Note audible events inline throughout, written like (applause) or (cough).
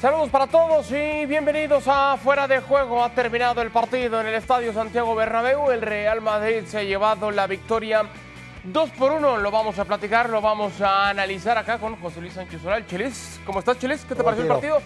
Saludos para todos y bienvenidos a Fuera de Juego. Ha terminado el partido en el Estadio Santiago Bernabéu. El Real Madrid se ha llevado la victoria 2 por 1. Lo vamos a platicar, lo vamos a analizar acá con José Luis Sánchez Oral. Chelis, ¿cómo estás, Chelis? ¿Qué te pareció el partido?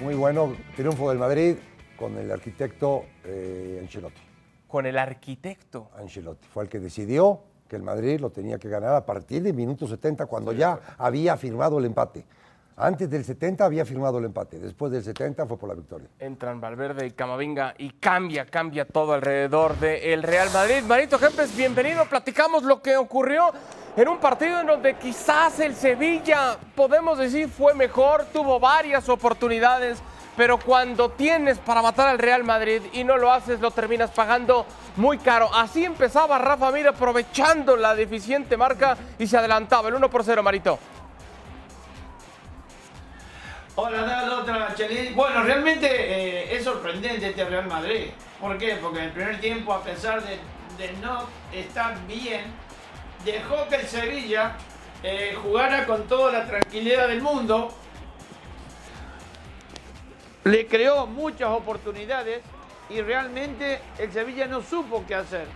Muy bueno, triunfo del Madrid con el arquitecto eh, Ancelotti. Con el arquitecto. Ancelotti. Fue el que decidió que el Madrid lo tenía que ganar a partir de minuto 70, cuando ya había firmado el empate. Antes del 70 había firmado el empate, después del 70 fue por la victoria. Entran Valverde y Camavinga y cambia, cambia todo alrededor del Real Madrid. Marito Gempes, bienvenido. Platicamos lo que ocurrió en un partido en donde quizás el Sevilla, podemos decir, fue mejor, tuvo varias oportunidades, pero cuando tienes para matar al Real Madrid y no lo haces, lo terminas pagando muy caro. Así empezaba Rafa Mir aprovechando la deficiente marca y se adelantaba el 1 por 0, Marito. Hola, tal, otra Chelis. Bueno, realmente eh, es sorprendente este Real Madrid. ¿Por qué? Porque en el primer tiempo, a pesar de, de no estar bien, dejó que el Sevilla eh, jugara con toda la tranquilidad del mundo. Le creó muchas oportunidades y realmente el Sevilla no supo qué hacer.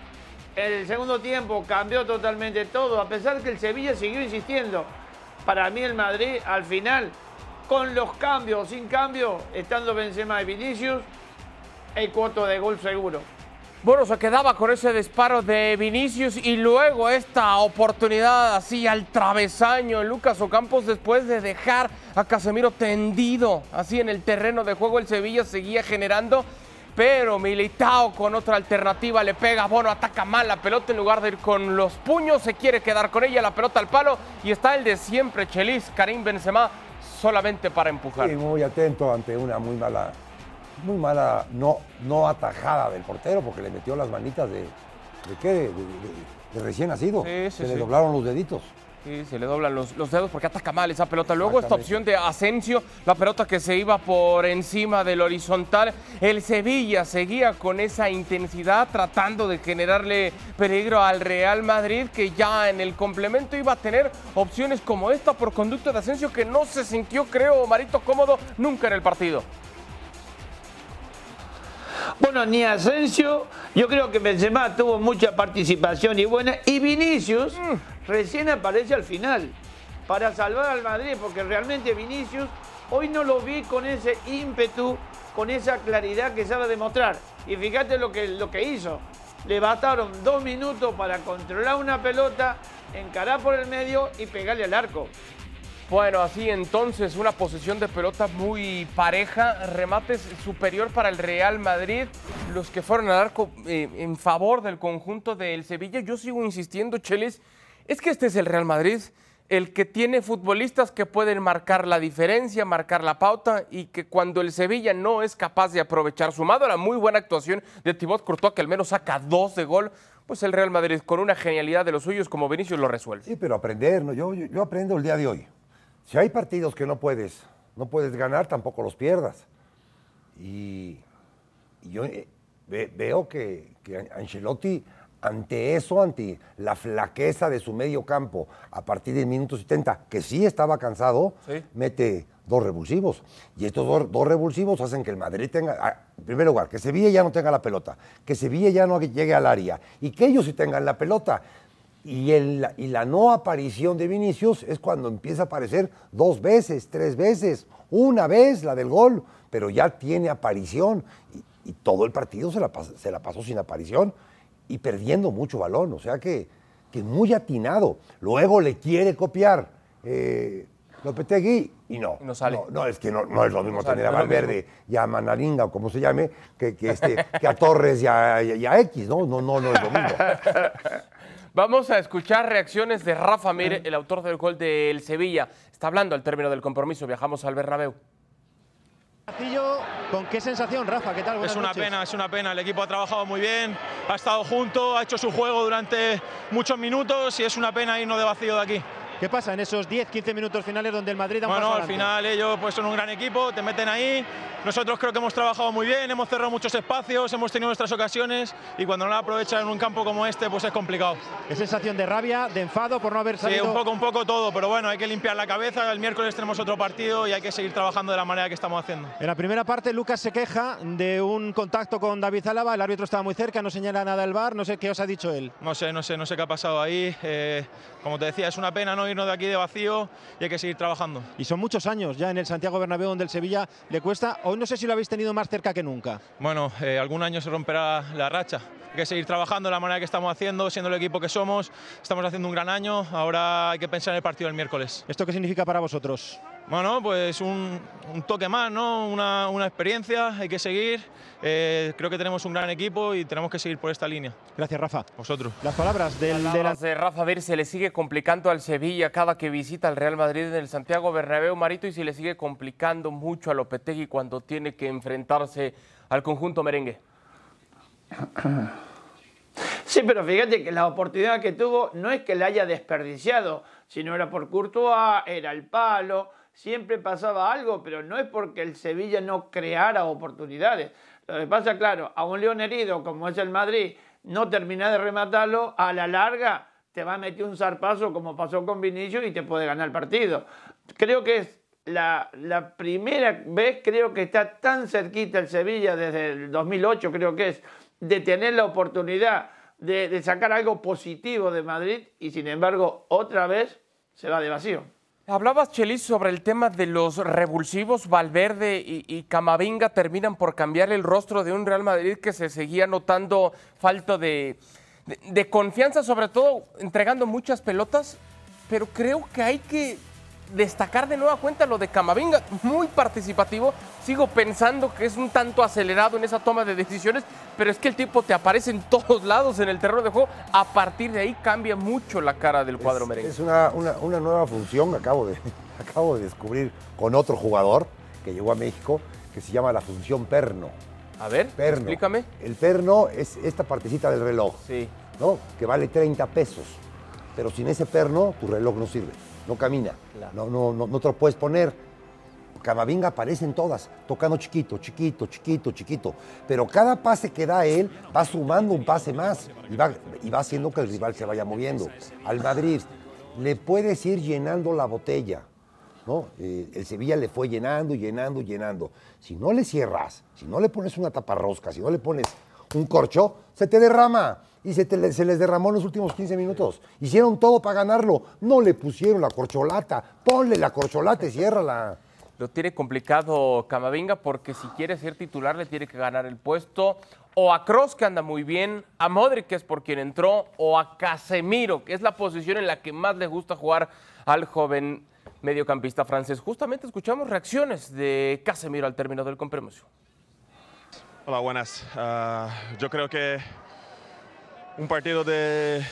En el segundo tiempo cambió totalmente todo, a pesar que el Sevilla siguió insistiendo. Para mí el Madrid al final con los cambios, sin cambio, estando Benzema y Vinicius, el cuarto de gol seguro. Bueno, se quedaba con ese disparo de Vinicius y luego esta oportunidad así al travesaño. Lucas Ocampos después de dejar a Casemiro tendido así en el terreno de juego, el Sevilla seguía generando. Pero Militao con otra alternativa le pega, Bono ataca mal la pelota en lugar de ir con los puños, se quiere quedar con ella, la pelota al palo y está el de siempre, Chelis, Karim Benzema solamente para empujar. Sí, muy atento ante una muy mala, muy mala no, no atajada del portero porque le metió las manitas de, de qué, de, de- de recién nacido. Sí, sí, Se le doblaron los deditos. Sí, se le doblan los, los dedos porque ataca mal esa pelota. Luego esta opción de Asensio, la pelota que se iba por encima del horizontal. El Sevilla seguía con esa intensidad tratando de generarle peligro al Real Madrid que ya en el complemento iba a tener opciones como esta por conducto de Asensio que no se sintió, creo, Marito, cómodo nunca en el partido. Bueno, ni Asensio, yo creo que Benzema tuvo mucha participación y buena, y Vinicius recién aparece al final para salvar al Madrid, porque realmente Vinicius hoy no lo vi con ese ímpetu, con esa claridad que sabe demostrar. Y fíjate lo que, lo que hizo. Le bastaron dos minutos para controlar una pelota, encarar por el medio y pegarle al arco. Bueno, así entonces una posición de pelota muy pareja, remates superior para el Real Madrid, los que fueron al arco eh, en favor del conjunto del Sevilla. Yo sigo insistiendo, Chelis, es que este es el Real Madrid, el que tiene futbolistas que pueden marcar la diferencia, marcar la pauta y que cuando el Sevilla no es capaz de aprovechar, sumado a la muy buena actuación de Thibaut Courtois, que al menos saca dos de gol, pues el Real Madrid con una genialidad de los suyos como Vinicius lo resuelve. Sí, pero aprender, ¿no? yo, yo, yo aprendo el día de hoy. Si hay partidos que no puedes, no puedes ganar, tampoco los pierdas. Y, y yo eh, ve- veo que, que An- Ancelotti, ante eso, ante la flaqueza de su medio campo, a partir del minuto 70, que sí estaba cansado, Sí. mete dos revulsivos. Y estos dos, dos revulsivos hacen que el Madrid tenga, ah, en primer lugar, que Sevilla ya no tenga la pelota, que Sevilla ya no llegue al área y que ellos sí tengan la pelota. Y, el- y la no aparición de Vinicius es cuando empieza a aparecer dos veces, tres veces, una vez la del gol, pero ya tiene aparición. Y, y todo el partido se la, pas- se la pasó sin aparición y perdiendo mucho balón. O sea que, que muy atinado. Luego le quiere copiar eh, Lopetegui y no. No sale. No, no, es que no, no es lo mismo No sale, tener a Valverde y a Manaringa o como se llame que, que este, que a Torres y a, y a X, ¿no? No, no, no es lo mismo. (laughs) Vamos a escuchar reacciones de Rafa Mir, el autor del gol del Sevilla. Está hablando al término del compromiso. Viajamos al Bernabéu. ¿con qué sensación, Rafa? ¿Qué tal? Buenas Es una noches. pena, es una pena. El equipo ha trabajado muy bien, ha estado junto, ha hecho su juego durante muchos minutos y es una pena irnos de vacío de aquí. ¿Qué pasa en esos 10-15 minutos finales donde el Madrid da un Bueno, paso al final ellos pues son un gran equipo, te meten ahí. Nosotros creo que hemos trabajado muy bien, hemos cerrado muchos espacios, hemos tenido nuestras ocasiones y cuando no la aprovechan en un campo como este, pues es complicado. ¿Qué sensación de rabia, de enfado por no haber Sí, salido? un poco, un poco todo, pero bueno, hay que limpiar la cabeza. El miércoles tenemos otro partido y hay que seguir trabajando de la manera que estamos haciendo. En la primera parte, Lucas se queja de un contacto con David Álava. El árbitro estaba muy cerca, no señala nada el bar. No sé qué os ha dicho él. No sé, no sé, no sé qué ha pasado ahí. Eh, como te decía, es una pena no irnos de aquí de vacío y hay que seguir trabajando. Y son muchos años ya en el Santiago Bernabéu donde el Sevilla le cuesta. Hoy no sé si lo habéis tenido más cerca que nunca. Bueno, eh, algún año se romperá la racha. Hay que seguir trabajando de la manera que estamos haciendo, siendo el equipo que somos. Estamos haciendo un gran año. Ahora hay que pensar en el partido del miércoles. ¿Esto qué significa para vosotros? Bueno, pues un, un toque más, ¿no? Una, una experiencia, hay que seguir. Eh, creo que tenemos un gran equipo y tenemos que seguir por esta línea. Gracias, Rafa. Vosotros. Las palabras del, del Palabras de Rafa Ver se le sigue complicando al Sevilla cada que visita el Real Madrid en el Santiago Bernabéu Marito y se le sigue complicando mucho a Lopetegui cuando tiene que enfrentarse al conjunto merengue. (clears throat) Sí, pero fíjate que la oportunidad que tuvo no es que la haya desperdiciado, sino era por Courtois, era el palo, siempre pasaba algo, pero no es porque el Sevilla no creara oportunidades. Lo que pasa, claro, a un león herido como es el Madrid, no termina de rematarlo, a la larga te va a meter un zarpazo como pasó con Vinicius y te puede ganar el partido. Creo que es la, primera vez, creo que está tan cerquita el Sevilla desde el 2008, creo que es, de tener la oportunidad de, de sacar algo positivo de Madrid y sin embargo otra vez se va de vacío. Hablabas, Chelis, sobre el tema de los revulsivos. Valverde y, y Camavinga terminan por cambiar el rostro de un Real Madrid que se seguía notando falta de, de- de confianza, sobre todo entregando muchas pelotas. Pero creo que hay que destacar de nueva cuenta lo de Camavinga, muy participativo. Sigo pensando que es un tanto acelerado en esa toma de decisiones, pero es que el tipo te aparece en todos lados en el terreno de juego. A partir de ahí cambia mucho la cara del cuadro Es, merengue. es una, una- una nueva función, acabo de, (laughs) acabo de descubrir con otro jugador que llegó a México, que se llama la función perno. A ver, Perno. explícame. El perno es esta partecita del reloj, Sí. ¿no? Que vale 30 pesos. Pero sin ese perno, tu reloj no sirve, no camina, Claro. no, no, no, no te lo puedes poner. Camavinga aparece en todas, tocando chiquito, chiquito, chiquito, chiquito. Pero cada pase que da él va sumando un pase más y va, y va haciendo que el rival se vaya moviendo. Al Madrid le puedes ir llenando la botella. ¿no? Eh, el Sevilla le fue llenando, llenando, llenando. Si no le cierras, si no le pones una taparrosca, si no le pones un corcho, se te derrama. Y se, te le- se les derramó en los últimos 15 minutos. Hicieron todo para ganarlo. No le pusieron la corcholata. Ponle la corcholata y ciérrala. (laughs) Lo tiene complicado Camavinga porque si quiere ser titular le tiene que ganar el puesto. O a Cross, que anda muy bien, a Modric, que es por quien entró, o a Casemiro, que es la posición en la que más le gusta jugar al joven mediocampista francés. Justamente escuchamos reacciones de Casemiro al término del compromiso. Hola, buenas. Ah, yo creo que un partido de,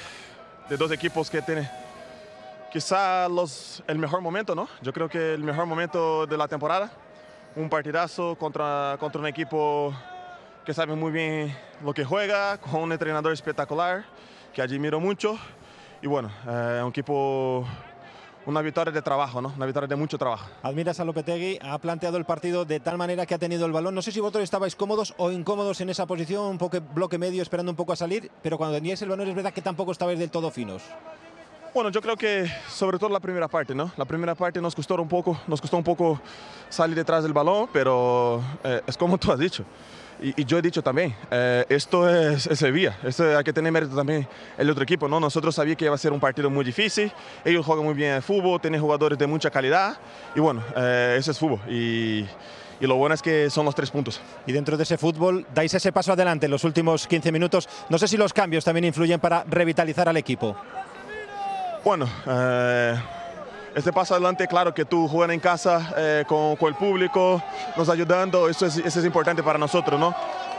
dos equipos que tiene quizá los, el mejor momento, ¿no? Yo creo que el mejor momento de la temporada. Un partidazo contra, contra un equipo que sabe muy bien lo que juega, con un entrenador espectacular que admiro mucho. Y bueno, eh, un equipo, una victoria de trabajo, ¿no? Una victoria de mucho trabajo. Admiras a Lopetegui, ha planteado el partido de tal manera que ha tenido el balón. No sé si vosotros estabais cómodos o incómodos en esa posición, un poco bloque medio, esperando un poco a salir, pero cuando teníais el balón es verdad que tampoco estabais del todo finos. Bueno, yo creo que sobre todo la primera parte, ¿no? La primera parte nos costó un poco, nos costó un poco salir detrás del balón, pero eh, es como tú has dicho. Y, y yo he dicho también, eh, esto es, es Sevilla, esto hay que tener mérito también el otro equipo, ¿no? Nosotros sabíamos que iba a ser un partido muy difícil, ellos juegan muy bien el fútbol, tienen jugadores de mucha calidad, y bueno, eh, eso es fútbol. Y, y lo bueno es que son los tres puntos. Y dentro de ese fútbol dais ese paso adelante en los últimos 15 minutos. No sé si los cambios también influyen para revitalizar al equipo. Bueno, eh, este paso adelante, claro que tú juegas en casa eh, con, el público, nos ayudando, eso es, eso es importante para nosotros, ¿no?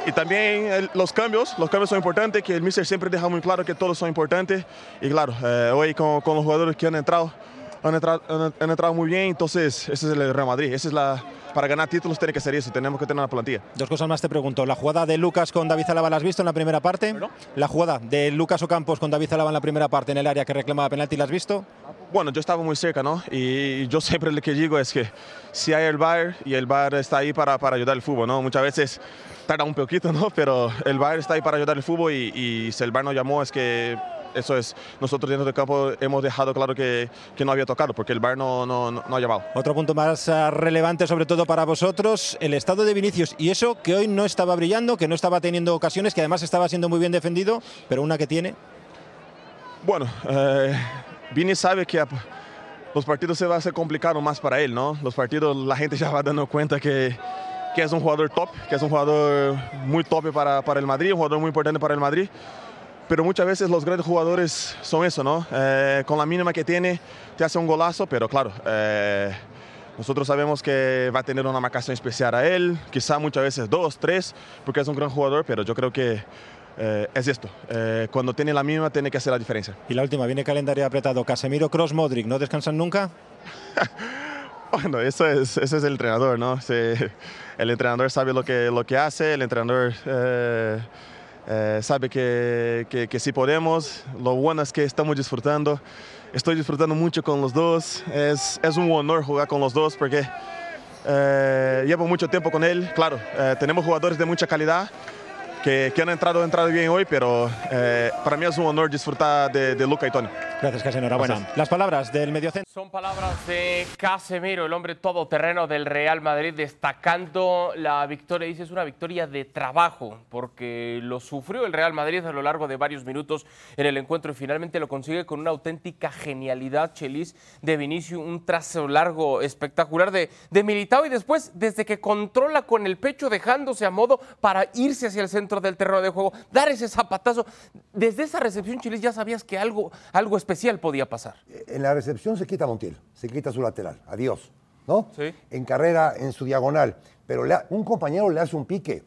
Y también los cambios, los cambios son importantes, que el mister siempre deja muy claro que todos son importantes. Y claro, eh, hoy con, con los jugadores que han entrado, han entrado, han- han entrado muy bien, entonces ese es el Real Madrid. Esa es la, para ganar títulos tiene que ser eso, tenemos que tener una plantilla. Dos cosas más te pregunto. ¿La jugada de Lucas con David Zalaba la has visto en la primera parte? La jugada de Lucas Ocampos con David Zalaba en la primera parte en el área que reclamaba penalti, ¿la has visto? Bueno, yo estaba muy cerca, ¿no? Y yo siempre lo que digo es que si hay el VAR y el VAR está ahí para, para ayudar al fútbol, ¿no? Muchas veces tarda un poquito, ¿no? Pero el VAR está ahí para ayudar al fútbol y, y si el VAR nos llamó es que eso es, nosotros dentro del campo hemos dejado claro que, que no había tocado porque el VAR no, no, no, ha llamado. Otro punto más ah, relevante, sobre todo para vosotros, el estado de Vinicius. Y eso que hoy no estaba brillando, que no estaba teniendo ocasiones, que además estaba siendo muy bien defendido, pero una que tiene. Bueno, eh, Vini sabe que los partidos se va a hacer complicado más para él, ¿no? Los partidos la gente ya va dando cuenta que, que es un jugador top, que es un jugador muy top para, para el Madrid, un jugador muy importante para el Madrid. Pero muchas veces los grandes jugadores son eso, ¿no? Eh, con la mínima que tiene, te hace un golazo, pero claro, eh, nosotros sabemos que va a tener una marcación especial a él, quizá muchas veces dos, tres, porque es un gran jugador, pero yo creo que eh, es esto. Eh, cuando tiene la mínima, tiene que hacer la diferencia. Y la última, viene calendario apretado. Casemiro, Cross, Modric, ¿no descansan nunca? (laughs) Bueno, eso es, ese es el entrenador, ¿no? Sí, el entrenador sabe lo que, lo que hace, el entrenador eh, eh, sabe que, que, que sí podemos. Lo bueno es que estamos disfrutando. Estoy disfrutando mucho con los dos. Es, es un honor jugar con los dos porque eh, llevo mucho tiempo con él. Claro, eh, tenemos jugadores de mucha calidad que, que han entrado, entrado bien hoy, pero para mí es un honor disfrutar de, de Luca y Tony. Gracias, casi enhorabuena. Gracias. Las palabras del mediocentro. Son palabras de Casemiro, el hombre todoterreno del Real Madrid, destacando la victoria. Dice, es una victoria de trabajo, porque lo sufrió el Real Madrid a lo largo de varios minutos en el encuentro y finalmente lo consigue con una auténtica genialidad, Chelis, de Vinicius, un trazo largo espectacular de, de Militao y después, desde que controla con el pecho, dejándose a modo para irse hacia el centro del terreno de juego, dar ese zapatazo. Desde esa recepción, Chelis, ya sabías que algo, algo especial podía pasar. En la recepción se quita Montiel, se quita su lateral. Adiós. ¿No? Sí. En carrera, en su diagonal. Pero le ha- un compañero le hace un pique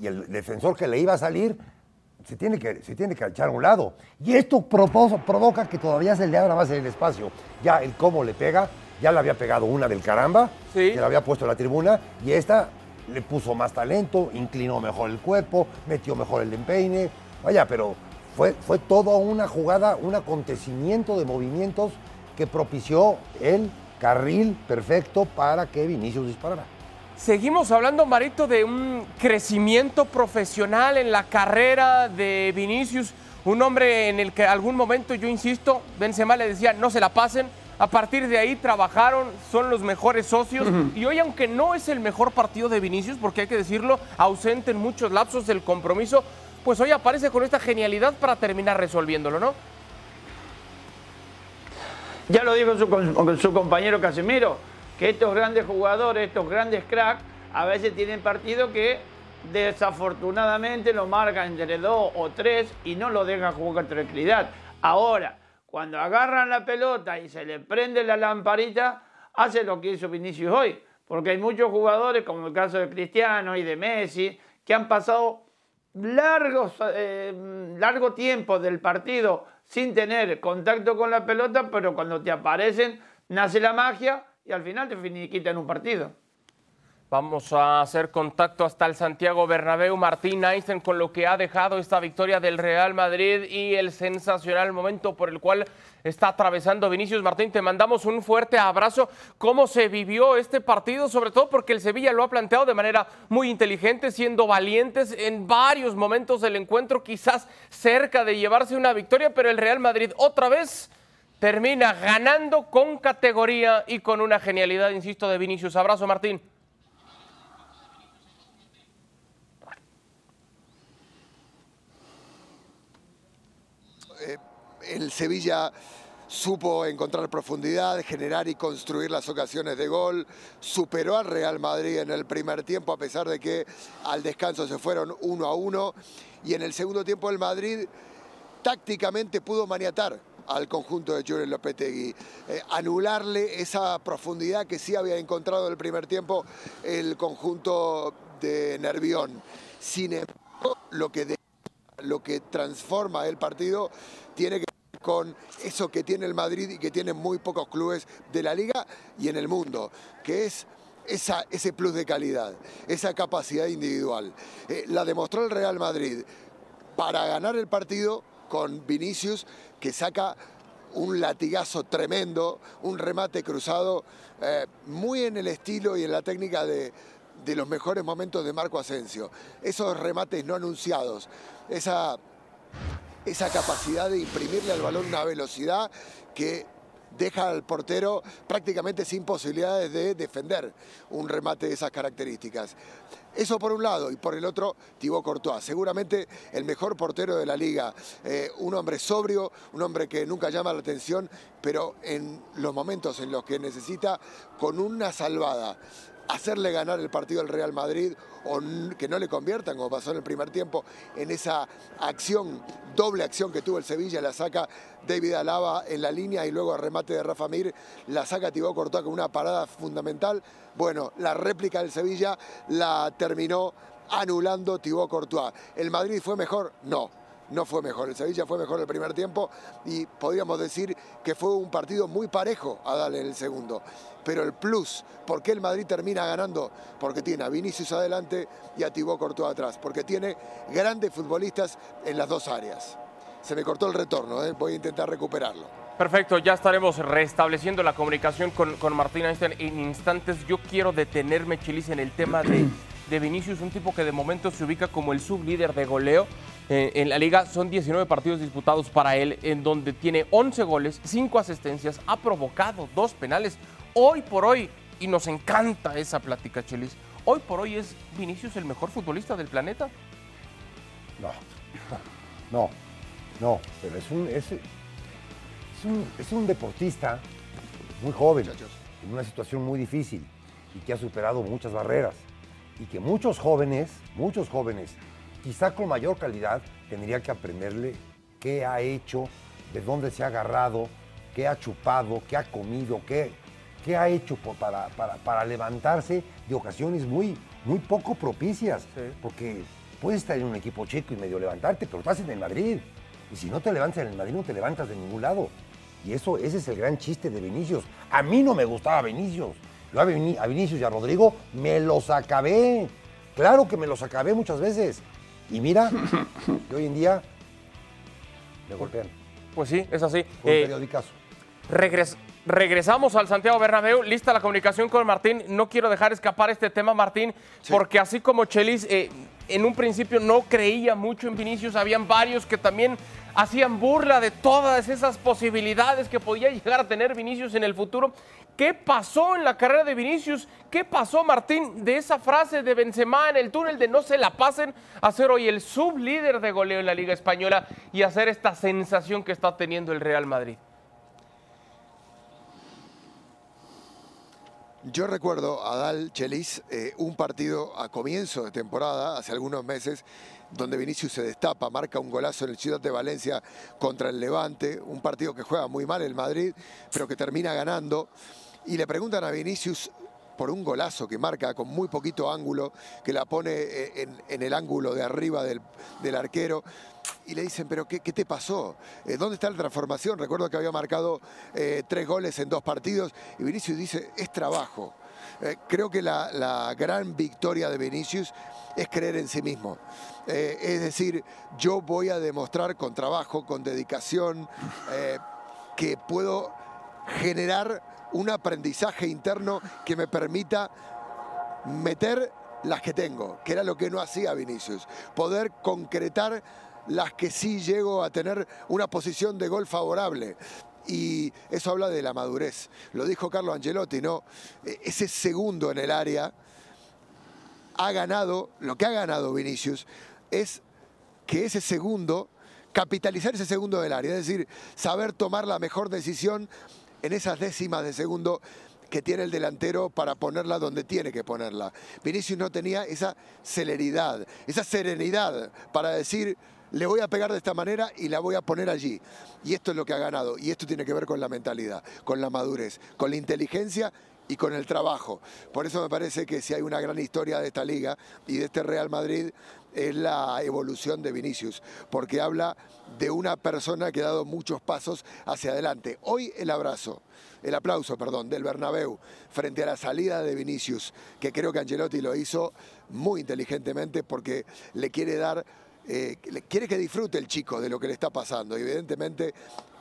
y el defensor que le iba a salir se tiene que, se tiene que echar a un lado. Y esto provoca que todavía se le abra más el espacio. Ya el cómo le pega, ya le había pegado una del caramba, Sí. que le había puesto en la tribuna, y esta le puso más talento, inclinó mejor el cuerpo, metió mejor el empeine. Vaya, pero fue, fue toda una jugada, un acontecimiento de movimientos que propició el carril perfecto para que Vinicius disparara. Seguimos hablando, Marito, de un crecimiento profesional en la carrera de Vinicius, un hombre en el que algún momento, yo insisto, Benzema le decía, no se la pasen. A partir de ahí trabajaron, son los mejores socios. Y hoy, aunque no es el mejor partido de Vinicius, porque hay que decirlo, ausente en muchos lapsos del compromiso, pues hoy aparece con esta genialidad para terminar resolviéndolo, ¿no? Ya lo dijo su, con- su compañero Casemiro, que estos grandes jugadores, estos grandes cracks, a veces tienen partidos que desafortunadamente lo marcan entre dos o tres y no lo dejan jugar con tranquilidad. Ahora, cuando agarran la pelota y se le prende la lamparita, hace lo que hizo Vinicius hoy. Porque hay muchos jugadores, como el caso de Cristiano y de Messi, que han pasado largos, eh, largo tiempo del partido sin tener contacto con la pelota, pero cuando te aparecen nace la magia y al final te finiquitan un partido. Vamos a hacer contacto hasta el Santiago Bernabéu. Martín Einstein con lo que ha dejado esta victoria del Real Madrid y el sensacional momento por el cual está atravesando Vinicius Martín. Te mandamos un fuerte abrazo. ¿Cómo se vivió este partido? Sobre todo porque el Sevilla lo ha planteado de manera muy inteligente, siendo valientes en varios momentos del encuentro, quizás cerca de llevarse una victoria, pero el Real Madrid otra vez termina ganando con categoría y con una genialidad, insisto, de Vinicius. Abrazo, Martín. El Sevilla supo encontrar profundidad, generar y construir las ocasiones de gol, superó al Real Madrid en el primer tiempo a pesar de que al descanso se fueron uno a uno y en el segundo tiempo el Madrid tácticamente pudo maniatar al conjunto de Julen Lopetegui, eh, anularle esa profundidad que sí había encontrado en el primer tiempo el conjunto de Nervión. Sin embargo, lo que, lo que transforma el partido tiene que con eso que tiene el Madrid y que tienen muy pocos clubes de la liga y en el mundo, que es ese plus de calidad, esa capacidad individual. Eh, la demostró el Real Madrid para ganar el partido con Vinicius, que saca un latigazo tremendo, un remate cruzado, eh, muy en el estilo y en la técnica de, de los mejores momentos de Marco Asensio. Esos remates no anunciados, esa, esa capacidad de imprimirle al balón una velocidad que deja al portero prácticamente sin posibilidades de defender un remate de esas características. Eso por un lado, y por el otro, Thibaut Courtois, seguramente el mejor portero de la liga, eh, un hombre sobrio, un hombre que nunca llama la atención, pero en los momentos en los que necesita, con una salvada, hacerle ganar el partido al Real Madrid o que no le conviertan, como pasó en el primer tiempo, en esa acción, doble acción que tuvo el Sevilla, la saca David Alaba en la línea y luego a remate de Rafa Mir, la saca Thibaut Courtois con una parada fundamental. Bueno, la réplica del Sevilla la terminó anulando Thibaut Courtois. ¿El Madrid fue mejor? No no fue mejor. El Sevilla fue mejor el primer tiempo y podríamos decir que fue un partido muy parejo a darle el segundo. Pero el plus, ¿por qué el Madrid termina ganando? Porque tiene a Vinicius adelante y a Thibaut Courtois atrás. Porque tiene grandes futbolistas en las dos áreas. Se me cortó el retorno, ¿eh? voy a intentar recuperarlo. Perfecto, ya estaremos restableciendo la comunicación con, con Martín Einstein en instantes. Yo quiero detenerme, Chilis, en el tema de, de Vinicius, un tipo que de momento se ubica como el sublíder de goleo eh, en la liga son 19 partidos disputados para él, en donde tiene 11 goles, 5 asistencias, ha provocado dos penales. Hoy por hoy, y nos encanta esa plática, Chelis, hoy por hoy es Vinicius el mejor futbolista del planeta. No, (laughs) no, no, pero es un, es, un, es un deportista muy joven, en una situación muy difícil y que ha superado muchas barreras. Y que muchos jóvenes, muchos jóvenes quizá con mayor calidad, tendría que aprenderle qué ha hecho, de dónde se ha agarrado, qué ha chupado, qué ha comido, qué, qué ha hecho para, para, levantarse de ocasiones muy, muy poco propicias. Porque puedes estar en un equipo chico y medio levantarte, pero estás en el Madrid. Y si no te levantas en el Madrid, no te levantas de ningún lado. Y eso, ese es el gran chiste de Vinicius. A mí no me gustaba Vinicius. Yo a Vinicius y a Rodrigo me los acabé. Claro que me los acabé muchas veces. Y mira, (laughs) que hoy en día me golpean. Pues sí, es así. Por eh, periodicazo. regresamos al Santiago Bernabéu. Lista la comunicación con Martín. No quiero dejar escapar este tema, Martín, porque así como Chelis eh, en un principio no creía mucho en Vinicius, habían varios que también hacían burla de todas esas posibilidades que podía llegar a tener Vinicius en el futuro. ¿Qué pasó en la carrera de Vinicius? ¿Qué pasó, Martín, de esa frase de Benzema en el túnel de no se la pasen a ser hoy el sublíder de goleo en la Liga Española y hacer esta sensación que está teniendo el Real Madrid? Yo recuerdo a Dal Chelis eh, un partido a comienzo de temporada, hace algunos meses, donde Vinicius se destapa, marca un golazo en el Ciudad de Valencia contra el Levante, un partido que juega muy mal el Madrid, pero que termina ganando. Y le preguntan a Vinicius por un golazo que marca con muy poquito ángulo, que la pone eh, en, el ángulo de arriba del, arquero. Y le dicen, pero ¿qué, te pasó? Eh, ¿Dónde está la transformación? Recuerdo que había marcado eh, tres goles en dos partidos. Y Vinicius dice, es trabajo. creo que la, gran victoria de Vinicius es creer en sí mismo. es decir, yo voy a demostrar con trabajo, con dedicación, que puedo generar un aprendizaje interno que me permita meter las que tengo, que era lo que no hacía Vinicius. Poder concretar las que sí llego a tener una posición de gol favorable. Y eso habla de la madurez. Lo dijo Carlos Angelotti, ¿no? E, ese segundo en el área ha ganado, lo que ha ganado Vinicius es que ese segundo, capitalizar ese segundo del área, es decir, saber tomar la mejor decisión en esas décimas de segundo que tiene el delantero para ponerla donde tiene que ponerla. Vinicius no tenía esa celeridad, esa serenidad para decir, le voy a pegar de esta manera y la voy a poner allí. Y esto es lo que ha ganado. Y esto tiene que ver con la mentalidad, con la madurez, con la inteligencia y con el trabajo. Por eso me parece que si hay una gran historia de esta liga y de este Real Madrid es la evolución de Vinicius, porque habla de una persona que ha dado muchos pasos hacia adelante. Hoy el abrazo, el aplauso, perdón, del Bernabéu frente a la salida de Vinicius, que creo que Angelotti lo hizo muy inteligentemente porque le quiere dar, eh, quiere que disfrute el chico de lo que le está pasando. Evidentemente,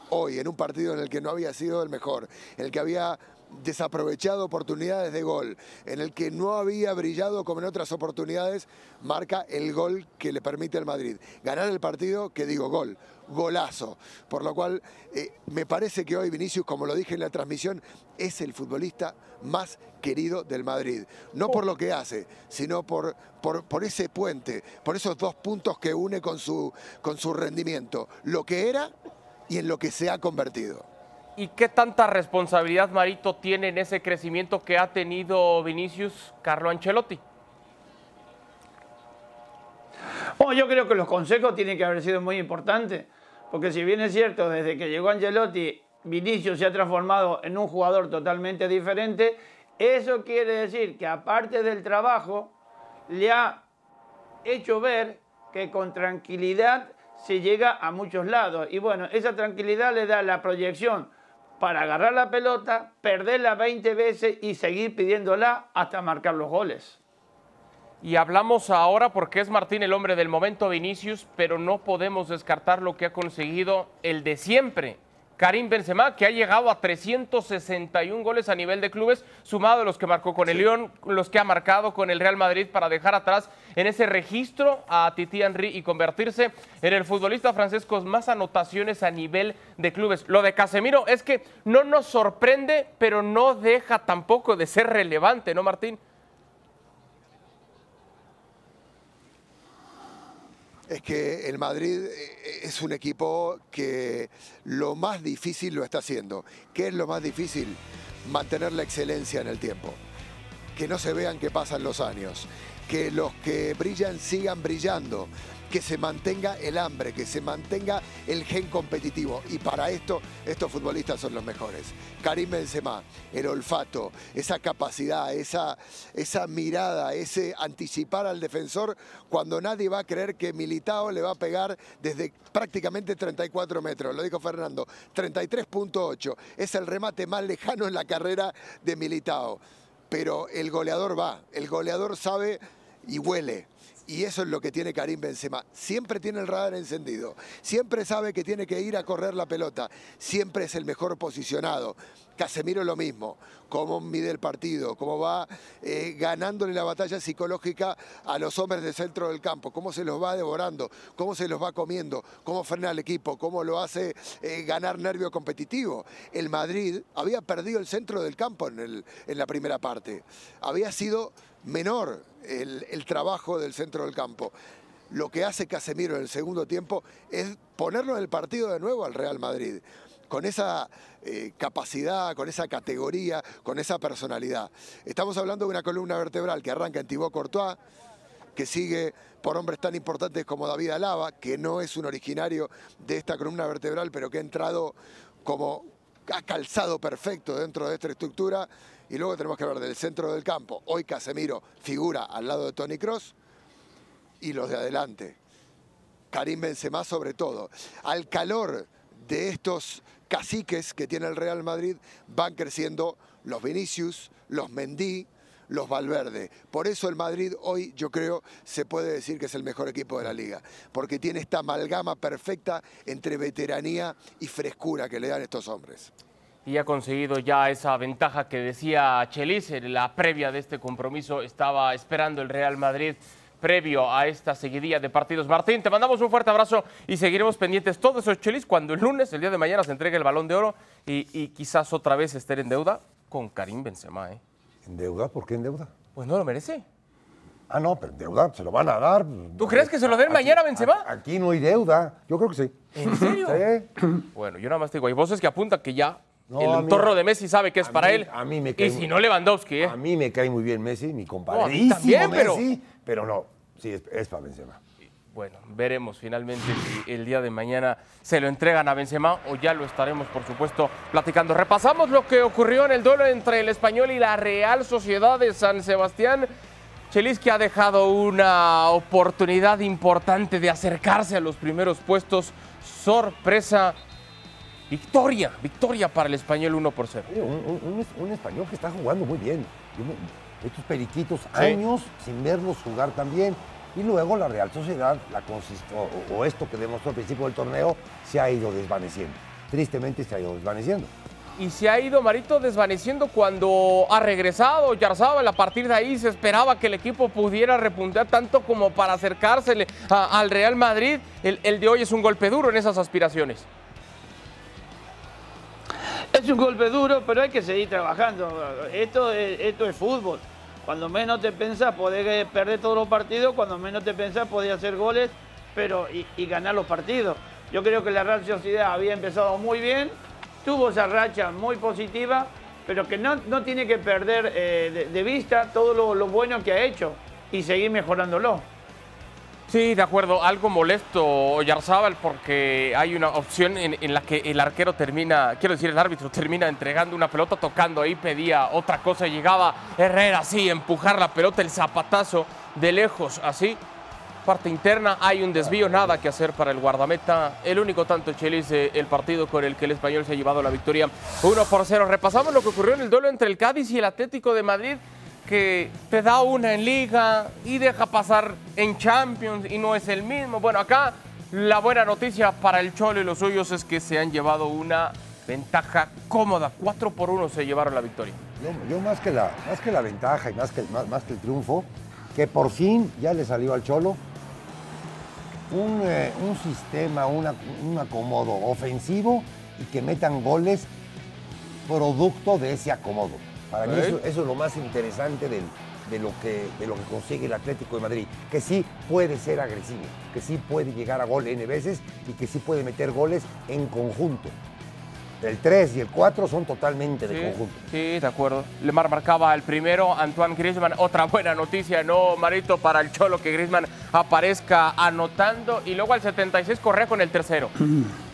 hoy en un partido en el que no había sido el mejor, en el que había desaprovechado oportunidades de gol, en el que no había brillado como en otras oportunidades, marca el gol que le permite al Madrid. Ganar el partido, que digo gol, golazo. Por lo cual, eh, me parece que hoy Vinicius, como lo dije en la transmisión, es el futbolista más querido del Madrid. No por lo que hace, sino por, por, por ese puente, por esos dos puntos que une con su, con su rendimiento, lo que era y en lo que se ha convertido. ¿Y qué tanta responsabilidad Marito tiene en ese crecimiento que ha tenido Vinicius Carlo Ancelotti? Bueno, yo creo que los consejos tienen que haber sido muy importantes, porque si bien es cierto, desde que llegó Angelotti, Vinicius se ha transformado en un jugador totalmente diferente, eso quiere decir que aparte del trabajo, le ha hecho ver que con tranquilidad se llega a muchos lados. Y bueno, esa tranquilidad le da la proyección para agarrar la pelota, perderla 20 veces y seguir pidiéndola hasta marcar los goles. Y hablamos ahora porque es Martín el hombre del momento Vinicius, pero no podemos descartar lo que ha conseguido el de siempre. Karim Benzema, que ha llegado a 361 goles a nivel de clubes, sumado a los que marcó con el Lyon, los que ha marcado con el Real Madrid para dejar atrás en ese registro a Titi Henry y convertirse en el futbolista francés con más anotaciones a nivel de clubes. Lo de Casemiro es que no nos sorprende, pero no deja tampoco de ser relevante, ¿no, Martín? Es que el Madrid eh, es un equipo que lo más difícil lo está haciendo. ¿Qué es lo más difícil? Mantener la excelencia en el tiempo. Que no se vean que pasan los años. Que los que brillan sigan brillando. Que se mantenga el hambre, que se mantenga el gen competitivo. Y para esto, estos futbolistas son los mejores. Karim Benzema, el olfato, esa capacidad, esa, esa mirada, ese anticipar al defensor cuando nadie va a creer que Militao le va a pegar desde prácticamente 34 metros. Lo dijo Fernando, 33.8. Es el remate más lejano en la carrera de Militao. Pero el goleador va, el goleador sabe y huele. Y eso es lo que tiene Karim Benzema. Siempre tiene el radar encendido. Siempre sabe que tiene que ir a correr la pelota. Siempre es el mejor posicionado. Casemiro lo mismo. Cómo mide el partido, cómo va eh, ganándole la batalla psicológica a los hombres del centro del campo, cómo se los va devorando, cómo se los va comiendo, cómo frena al equipo, cómo lo hace eh, ganar nervio competitivo. El Madrid había perdido el centro del campo en, el- en la primera parte. Había sido menor el, trabajo del centro del campo. Lo que hace Casemiro en el segundo tiempo es ponerlo en el partido de nuevo al Real Madrid, con esa eh, capacidad, con esa categoría, con esa personalidad. Estamos hablando de una columna vertebral que arranca en Thibaut Courtois, que sigue por hombres tan importantes como David Alaba, que no es un originario de esta columna vertebral, pero que ha entrado como ha calzado perfecto dentro de esta estructura. Y luego tenemos que hablar del centro del campo. Hoy Casemiro figura al lado de Tony Cross y los de adelante. Karim Benzema sobre todo. Al calor de estos caciques que tiene el Real Madrid van creciendo los Vinicius, los Mendy, los Valverde. Por eso el Madrid hoy yo creo se puede decir que es el mejor equipo de la liga, porque tiene esta amalgama perfecta entre veteranía y frescura que le dan estos hombres. Y ha conseguido ya esa ventaja que decía Chelis en la previa de este compromiso. Estaba esperando el Real Madrid previo a esta seguidilla de partidos. Martín, te mandamos un fuerte abrazo y seguiremos pendientes todos esos Chelis cuando el lunes, el día de mañana, se entregue el balón de oro y, y quizás otra vez estén en deuda con Karim Benzema. ¿eh? ¿En deuda? ¿Por qué en deuda? Pues no lo merece. Ah, no, pero en deuda se lo van a dar. ¿Tú crees que se lo den Aquí- mañana a Benzema? Aquí no hay deuda. Yo creo que sí. ¿En serio? Sí. Bueno, yo nada más te digo, hay voces que apuntan que ya No, el a mí- entorno de Messi sabe que es para mí- él. a mí me cae y muy- si no Lewandowski, ¿eh? A mí me cae muy bien Messi, mi No, compadre. mí también, pero- Messi, pero no. Sí, es, es para Benzema. bueno, veremos finalmente si el día de mañana se lo entregan a Benzema o ya lo estaremos, por supuesto, platicando. Repasamos lo que ocurrió en el duelo entre el Español y la Real Sociedad de San Sebastián. Chelis que ha dejado una oportunidad importante de acercarse a los primeros puestos. Sorpresa. Victoria, victoria para el español 1 por 0. Un, un- un- un español que está jugando muy bien. Estos periquitos, años sin verlos jugar tan bien. Y luego la Real Sociedad, la o, o esto que demostró al principio del torneo, se ha ido desvaneciendo. Tristemente se ha ido desvaneciendo. Y se ha ido Marito desvaneciendo cuando ha regresado Yarzábal. A partir de ahí se esperaba que el equipo pudiera repuntar tanto como para acercársele a- al Real Madrid. El, el de hoy es un golpe duro en esas aspiraciones. Es un golpe duro, pero hay que seguir trabajando. Esto es, esto es fútbol. Cuando menos te pensás, podés eh, perder todos los partidos. Cuando menos te pensás, podés hacer goles pero, y, ganar los partidos. Yo creo que la Real Sociedad había empezado muy bien, tuvo esa racha muy positiva, pero que no, no tiene que perder eh, de, vista todo lo bueno que ha hecho y seguir mejorándolo. Sí, de acuerdo. Algo molesto Yarzábal porque hay una opción en, en la que el arquero termina, quiero decir, el árbitro termina entregando una pelota, tocando ahí, pedía otra cosa. Llegaba Herrera así, empujar la pelota, el zapatazo de lejos, así. Parte interna, hay un desvío, nada que hacer para el guardameta. El único tanto Chelis el partido con el que el español se ha llevado la victoria 1 por 0. Repasamos lo que ocurrió en el duelo entre el Cádiz y el Atlético de Madrid que te da una en liga y deja pasar en Champions y no es el mismo. Bueno, acá la buena noticia para el Cholo y los suyos es que se han llevado una ventaja cómoda. 4 por 1 se llevaron la victoria. Yo, más, que la, más que la ventaja y más que, más, que el triunfo, que por fin ya le salió al Cholo un, eh, un sistema, un acomodo ofensivo y que metan goles producto de ese acomodo. Para mí Ok. eso, eso es lo más interesante del- de, lo que, de lo que consigue el Atlético de Madrid, que sí puede ser agresivo, que sí puede llegar a gol N veces y que sí puede meter goles en conjunto. El 3 y el 4 son totalmente de Sí, conjunto. sí, de acuerdo. Lemar marcaba el primero, Antoine Griezmann. Otra buena noticia, ¿no, Marito? Para el Cholo que Griezmann aparezca anotando. Y luego al 76 Correa con el tercero. (clears throat)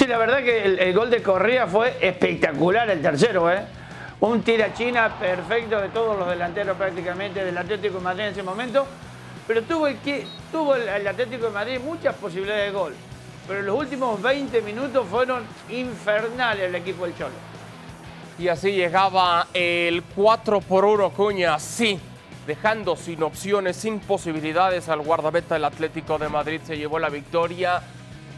Sí, la verdad que el, gol de Correa fue espectacular el tercero, ¿eh? Un tira china perfecto de todos los delanteros prácticamente del Atlético de Madrid en ese momento. Pero tuvo el, tuvo el Atlético de Madrid muchas posibilidades de gol. Pero los últimos 20 minutos fueron infernales el equipo del Cholo. Y así llegaba el 4 por 1 Cuña, sí, dejando sin opciones, sin posibilidades al guardameta del Atlético de Madrid. Se llevó la victoria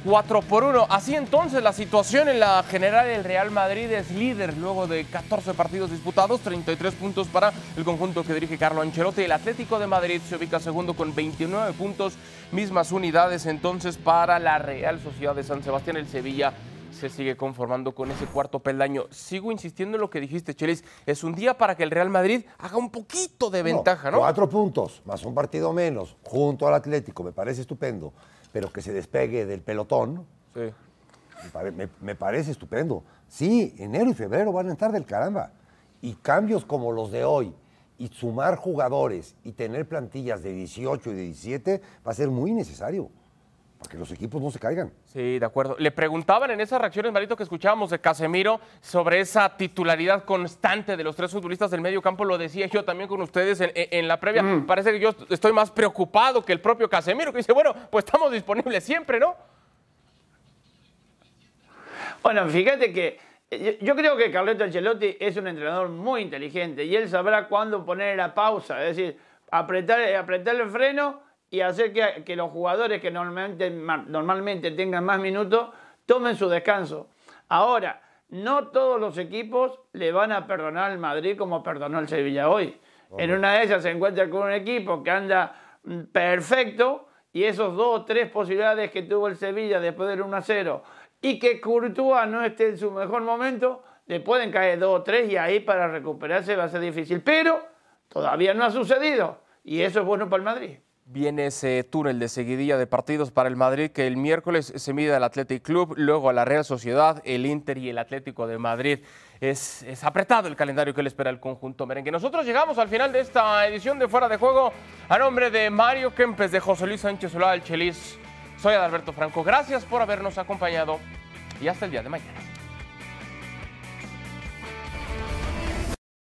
4 por 1. Así entonces la situación en la general el Real Madrid es líder luego de 14 partidos disputados, 33 puntos para el conjunto que dirige Carlo Ancelotti. El Atlético de Madrid se ubica segundo con 29 puntos, mismas unidades entonces para la Real Sociedad de San Sebastián. El Sevilla se sigue conformando con ese cuarto peldaño. Sigo insistiendo en lo que dijiste, Chelis. Es un día para que el Real Madrid haga un poquito de ventaja, ¿no? Cuatro puntos, más un partido menos, junto al Atlético, me parece estupendo. Pero que se despegue del pelotón, Sí. me, pare- me- me parece estupendo. Sí, enero y febrero van a estar del caramba. Y cambios como los de hoy, y sumar jugadores y tener plantillas de 18 y de 17 va a ser muy necesario para que los equipos no se caigan. Sí, de acuerdo. Le preguntaban en esas reacciones, Marito, que escuchábamos de Casemiro sobre esa titularidad constante de los tres futbolistas del medio campo. Lo decía yo también con ustedes en, en la previa. Parece que yo estoy más preocupado que el propio Casemiro, que dice, bueno, pues estamos disponibles siempre, ¿no? Bueno, fíjate que yo creo que Carleto Ancelotti es un entrenador muy inteligente y él sabrá cuándo poner la pausa, es decir, apretar, apretar el freno y hacer que, que los jugadores que normalmente, ma- normalmente tengan más minutos tomen su descanso. Ahora, no todos los equipos le van a perdonar al Madrid como perdonó el Sevilla hoy. En una de ellas se encuentra con un equipo que anda mm, perfecto y esos dos o tres posibilidades que tuvo el Sevilla después del 1 a 0 y que Courtois no esté en su mejor momento, le pueden caer dos o tres y ahí para recuperarse va a ser difícil. Pero todavía no ha sucedido y eso es bueno para el Madrid. Viene ese túnel de seguidilla de partidos para el Madrid que el miércoles se mide al Athletic Club, luego a la Real Sociedad, el Inter y el Atlético de Madrid. Es, es, apretado el calendario que le espera el conjunto merengue. Nosotros llegamos al final de esta edición de Fuera de Juego a nombre de Mario Kempes, de José Luis Sánchez Solá, el Chelis. Soy Adalberto Franco. Gracias por habernos acompañado y hasta el día de mañana.